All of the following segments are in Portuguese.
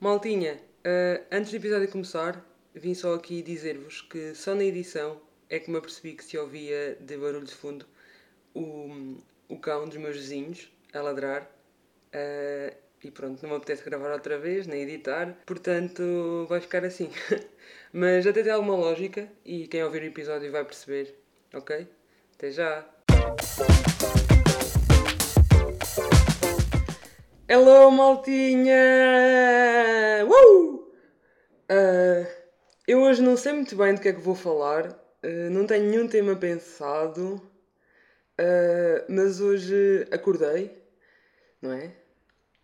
Maltinha, uh, antes do episódio começar, vim só aqui dizer-vos que só na edição é que me apercebi que se ouvia de barulho de fundo o, o cão dos meus vizinhos a ladrar. Uh, e pronto, não me apetece gravar outra vez, nem editar, portanto vai ficar assim. Mas até tem alguma lógica e quem ouvir o episódio vai perceber, ok? Até já! Hello, maltinha! Uh! Uh, eu hoje não sei muito bem do que é que vou falar, uh, não tenho nenhum tema pensado, uh, mas hoje acordei, não é?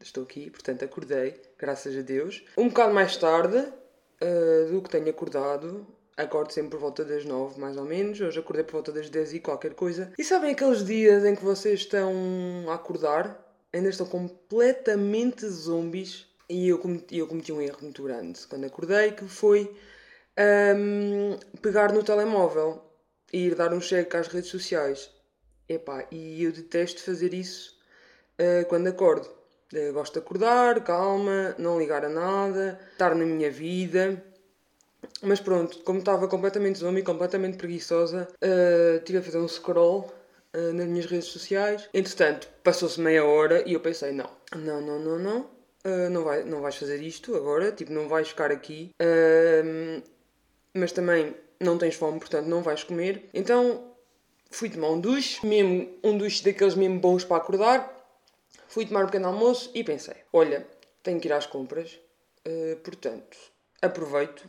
Estou aqui, portanto acordei, graças a Deus. Um bocado mais tarde do que tenho acordado, acordo sempre por volta das 9, mais ou menos. Hoje acordei por volta das 10 e qualquer coisa. E sabem aqueles dias em que vocês estão a acordar ainda estão completamente zombies. E eu cometi, eu cometi um erro muito grande quando acordei, que foi um, pegar no telemóvel e ir dar um cheque às redes sociais. Epá, e eu detesto fazer isso uh, quando acordo. Uh, gosto de acordar, calma, não ligar a nada, estar na minha vida. Mas pronto, como estava completamente zombie, completamente preguiçosa, uh, tive a fazer um scroll uh, nas minhas redes sociais. Entretanto, passou-se meia hora e eu pensei: não, não, não, não, não, uh, não, vai, não vais fazer isto agora, tipo, não vais ficar aqui, uh, mas também não tens fome, portanto não vais comer. Então fui tomar um duche, mesmo um duche daqueles mesmo bons para acordar. Fui tomar um pequeno almoço e pensei: olha, tenho que ir às compras, portanto aproveito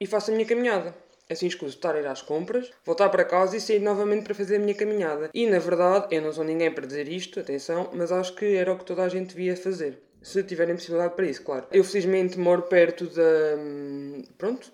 e faço a minha caminhada. Assim escuso estar a ir às compras, voltar para casa e sair novamente para fazer a minha caminhada. E na verdade, eu não sou ninguém para dizer isto, atenção, mas acho que era o que toda a gente devia fazer. Se tiverem possibilidade para isso, claro. Eu felizmente moro perto da. Hum, pronto,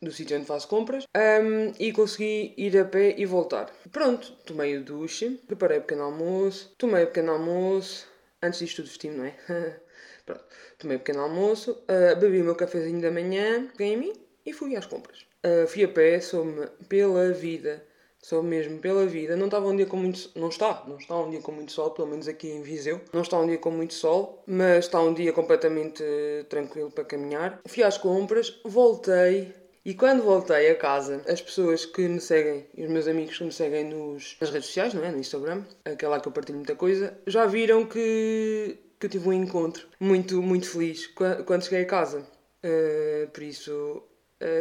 do sítio onde faço compras um, e consegui ir a pé e voltar. Pronto, tomei o duche, preparei o pequeno almoço, tomei o pequeno almoço, antes disto tudo vesti não é? Pronto, tomei o pequeno almoço, uh, bebi o meu cafezinho da manhã, peguei em mim e fui às compras. Uh, fui a pé, sou-me pela vida, sou mesmo pela vida. Não estava um dia com muito não está, não está um dia com muito sol, pelo menos aqui em Viseu. Não está um dia com muito sol, mas está um dia completamente tranquilo para caminhar. Fui às compras, voltei e quando voltei a casa, as pessoas que me seguem, os meus amigos que me seguem nos, nas redes sociais, não é? No Instagram, aquela que eu partilho muita coisa, já viram que, que eu tive um encontro muito, muito feliz quando cheguei a casa. Uh, por isso,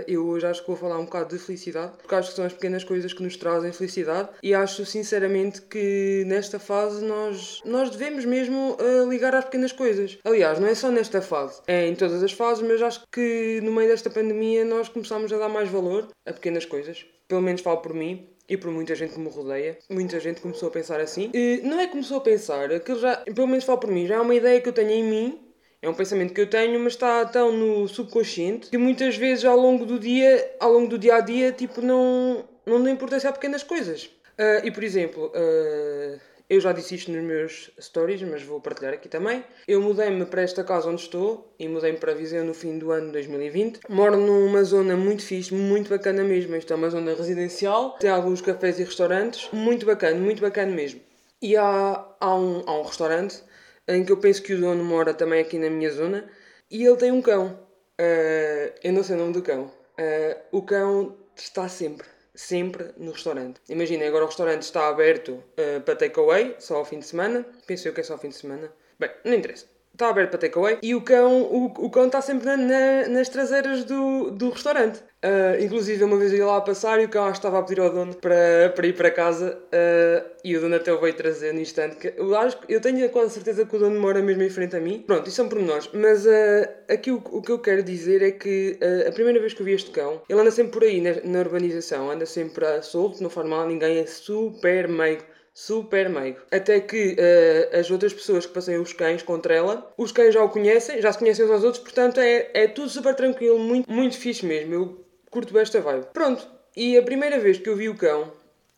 eu hoje acho que vou falar um bocado de felicidade, porque acho que são as pequenas coisas que nos trazem felicidade e acho sinceramente que nesta fase nós, nós devemos mesmo uh, ligar às pequenas coisas. Aliás, não é só nesta fase, é em todas as fases, mas acho que no meio desta pandemia nós começamos a dar mais valor a pequenas coisas. Pelo menos falo por mim, e por muita gente que me rodeia, muita gente começou a pensar assim. E não é que começou a pensar, aquilo já, pelo menos falo por mim, já é uma ideia que eu tenho em mim é um pensamento que eu tenho, mas está tão no subconsciente que muitas vezes ao longo do dia, ao longo do dia a dia, tipo, não, não dou importância a pequenas coisas. Uh, e por exemplo, uh, eu já disse isto nos meus stories, mas vou partilhar aqui também. Eu mudei-me para esta casa onde estou e mudei-me para Viseu no fim do ano 2020. Moro numa zona muito fixe, muito bacana mesmo. Isto é uma zona residencial, tem alguns cafés e restaurantes, muito bacana, muito bacana mesmo. E há, há, um, há um restaurante em que eu penso que o dono mora também aqui na minha zona e ele tem um cão. Uh, eu não sei o nome do cão. Uh, o cão está sempre, sempre no restaurante. Imagina, agora o restaurante está aberto uh, para takeaway, só ao fim de semana. Penso eu que é só ao fim de semana. Bem, não interessa está aberto para takeaway e o cão, o, o cão está sempre na, na, nas traseiras do, do restaurante. Uh, inclusive, uma vez eu ia lá a passar e o cão estava a pedir ao dono para, para ir para casa uh, e o dono até o veio trazer no instante. Que eu, acho, eu tenho quase certeza que o dono mora mesmo em frente a mim. Pronto, isso são pormenores. Mas uh, aqui o, o que eu quero dizer é que a primeira vez que eu vi este cão, ele anda sempre por aí na, na urbanização, anda sempre solto, não faz mal a ninguém, é super meigo super meigo. Até que uh, as outras pessoas que passeiam os cães contra ela, os cães já o conhecem, já se conhecem uns aos outros, portanto é, é tudo super tranquilo, muito, muito fixe mesmo. Eu curto esta vibe. Pronto, e a primeira vez que eu vi o cão,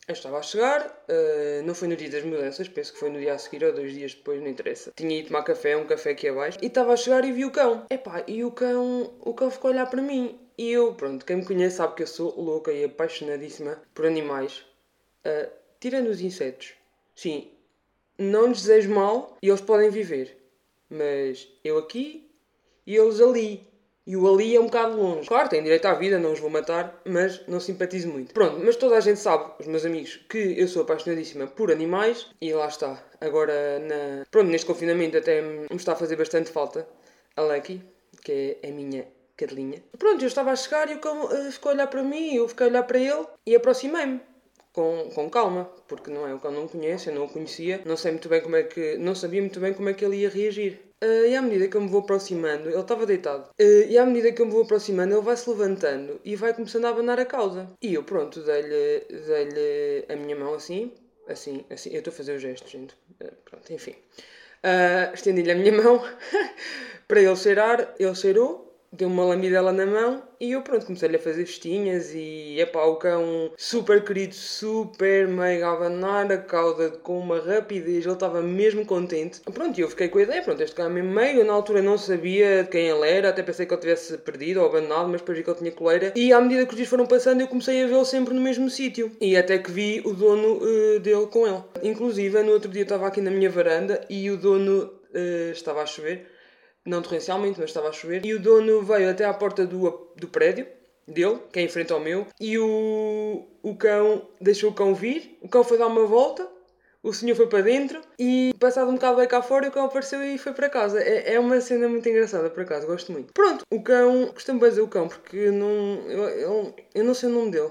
eu estava a chegar, uh, não foi no dia das mudanças, penso que foi no dia a seguir ou dois dias depois, não interessa. Tinha ido tomar café, um café aqui abaixo, e estava a chegar e vi o cão. Epá, e o cão, o cão ficou a olhar para mim. E eu, pronto, quem me conhece sabe que eu sou louca e apaixonadíssima por animais. Uh, tirando os insetos, sim, não lhes desejo mal e eles podem viver. Mas eu aqui e eles ali. E o ali é um bocado longe. Claro, têm direito à vida, não os vou matar, mas não simpatizo muito. Pronto, mas toda a gente sabe, os meus amigos, que eu sou apaixonadíssima por animais e lá está. Agora, na... pronto, neste confinamento até me está a fazer bastante falta a Lucky, que é a minha cadelinha. Pronto, eu estava a chegar e o cão uh, ficou a olhar para mim, eu fiquei a olhar para ele e aproximei-me. Com, com calma, porque não é o cão não conhece, eu não o conhecia, não sei muito bem como é que, não sabia muito bem como é que ele ia reagir. Uh, e à medida que eu me vou aproximando, ele estava deitado, uh, e à medida que eu me vou aproximando, ele vai se levantando e vai começando a abanar a causa. E eu, pronto, dei-lhe dei a minha mão assim, assim, assim, eu estou a fazer o gesto, gente. Uh, pronto, enfim. Estendi-lhe a minha mão para ele cheirar, ele cheirou, deu uma lambidela na mão e eu pronto, comecei-lhe a fazer festinhas e epá, o cão super querido, super mega abanar a cauda com uma rapidez, ele estava mesmo contente. Pronto, e eu fiquei com a ideia, pronto, este cão é meio, na altura não sabia de quem ele era, até pensei que ele tivesse perdido ou abandonado, mas depois vi que ele tinha coleira e à medida que os dias foram passando eu comecei a vê-lo sempre no mesmo sítio e até que vi o dono uh, dele com ele. Inclusive, no outro dia estava aqui na minha varanda e o dono uh, estava a chover não torrencialmente, mas estava a chover, e o dono veio até à porta do, do prédio dele, que é em frente ao meu, e o, o cão deixou o cão vir, o cão foi dar uma volta, o senhor foi para dentro e passado um bocado veio cá fora o cão apareceu e foi para casa. É, é uma cena muito engraçada, por acaso, gosto muito. Pronto, o cão, costumo bem dizer o cão porque não, eu, eu, eu não sei o nome dele,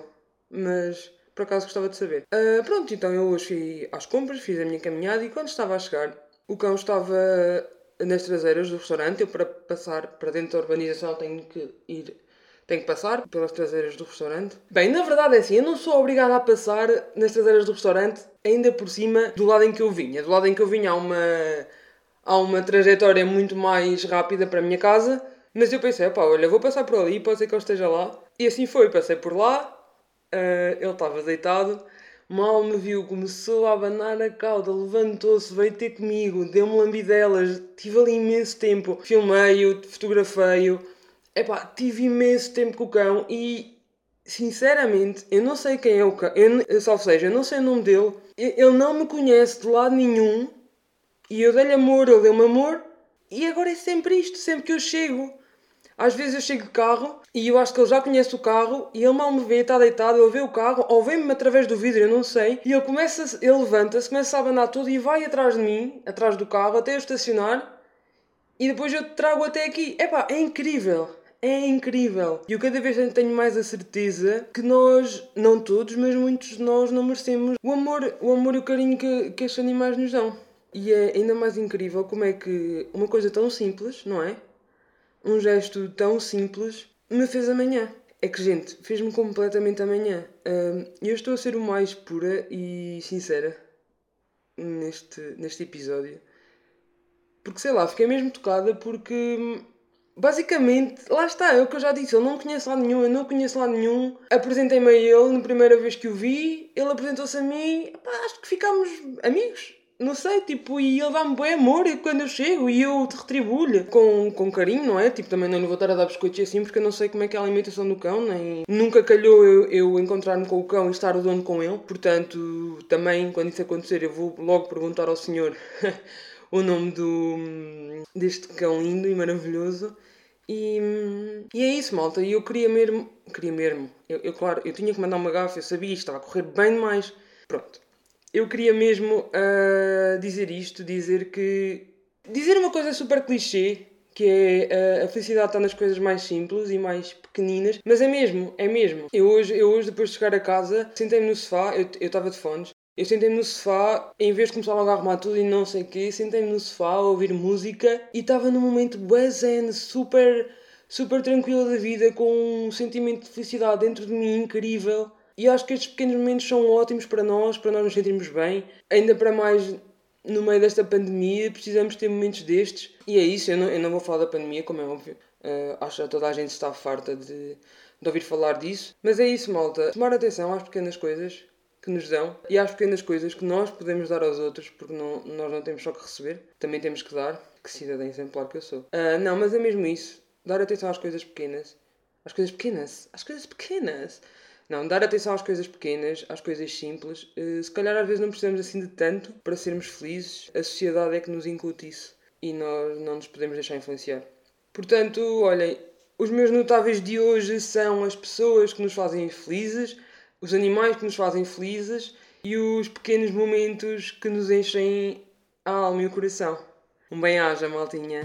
mas por acaso gostava de saber. Uh, pronto, então eu hoje fui às compras, fiz a minha caminhada e quando estava a chegar, o cão estava nas traseiras do restaurante. Eu, para passar para dentro da urbanização, tenho que ir. Tenho que passar pelas traseiras do restaurante. Bem, na verdade é assim, eu não sou obrigada a passar nas traseiras do restaurante, ainda por cima do lado em que eu vinha. Do lado em que eu vinha há uma, há uma trajetória muito mais rápida para a minha casa, mas eu pensei, pá, olha, vou passar por ali, pode ser que ele esteja lá. E assim foi, passei por lá, uh, ele estava deitado, Mal me viu, começou a abanar a cauda, levantou-se, veio ter comigo, deu-me lambidelas, tive ali imenso tempo. Filmei-o, fotografei-o. Epá, tive imenso tempo com o cão e, sinceramente, eu não sei quem é o cão. Eu, salvo seja, eu não sei o nome dele. Ele não me conhece de lado nenhum. E eu dei-lhe amor, ele deu-me amor. E agora é sempre isto, sempre que eu chego. Às vezes eu chego de carro e eu acho que ele já conhece o carro e ele mal me vê, está deitado, ele vê o carro, ou vê-me através do vidro, eu não sei, e ele começa, ele levanta-se, começa a abanar tudo e vai atrás de mim, atrás do carro, até eu estacionar, e depois eu trago até aqui. Epá, é incrível! É incrível! E eu cada vez tenho mais a certeza que nós, não todos, mas muitos de nós não merecemos o amor, o amor e o carinho que, que estes animais nos dão. E é ainda mais incrível como é que uma coisa tão simples, não é? Um gesto tão simples me fez amanhã. É que, gente, fez-me completamente amanhã. E eu estou a ser o mais pura e sincera neste, neste episódio. Porque, sei lá, fiquei mesmo tocada porque... Basicamente, lá está, é o que eu já disse, ele não conhece lá nenhum, eu não conheço lá nenhum. Apresentei-me a ele na primeira vez que o vi, ele apresentou-se a mim, pá, acho que ficámos amigos não sei, tipo, e ele dá-me bem amor quando eu chego e eu te retribuo-lhe com, com carinho, não é? Tipo, também não lhe vou estar a dar biscoitos assim porque eu não sei como é que é a alimentação do cão, nem nunca calhou eu, eu encontrar-me com o cão e estar o dono com ele, portanto, também quando isso acontecer eu vou logo perguntar ao senhor o nome do, deste cão lindo e maravilhoso. E, e é isso, malta. E eu queria mesmo. Queria mesmo. Eu, eu, claro, eu tinha que mandar uma gafa, eu sabia, isto estava a correr bem demais. Pronto eu queria mesmo uh, dizer isto, dizer que. Dizer uma coisa super clichê, que é uh, a felicidade está nas coisas mais simples e mais pequeninas, mas é mesmo, é mesmo. Eu hoje, eu hoje depois de chegar a casa, sentei-me no sofá, eu estava de fones, eu sentei-me no sofá, em vez de começar logo a arrumar tudo e não sei o quê, sentei-me no sofá a ouvir música e estava num momento bué super, super tranquilo da vida, com um sentimento de felicidade dentro de mim incrível. E acho que estes pequenos momentos são ótimos para nós, para nós nos sentirmos bem. Ainda para mais no meio desta pandemia, precisamos ter momentos destes. E é isso, eu não, eu não vou falar da pandemia, como é óbvio. Uh, acho que toda a gente está farta de, de ouvir falar disso. Mas é isso, malta. Tomar atenção às pequenas coisas que nos dão e às pequenas coisas que nós podemos dar aos outros, porque não, nós não temos só que receber, também temos que dar. Que cidadã exemplar que eu sou. Uh, não, mas é mesmo isso. Dar atenção às coisas pequenas. Às coisas pequenas. Às coisas pequenas. Não, dar atenção às coisas pequenas, às coisas simples. Uh, se calhar às vezes não precisamos assim de tanto para sermos felizes. A sociedade é que nos incute isso e nós não nos podemos deixar influenciar Portanto, olhem, os meus notáveis de hoje são as pessoas que nos fazem felizes, os animais que nos fazem felizes e os pequenos momentos que nos enchem a alma e o coração. Um bem-aja, maltinha.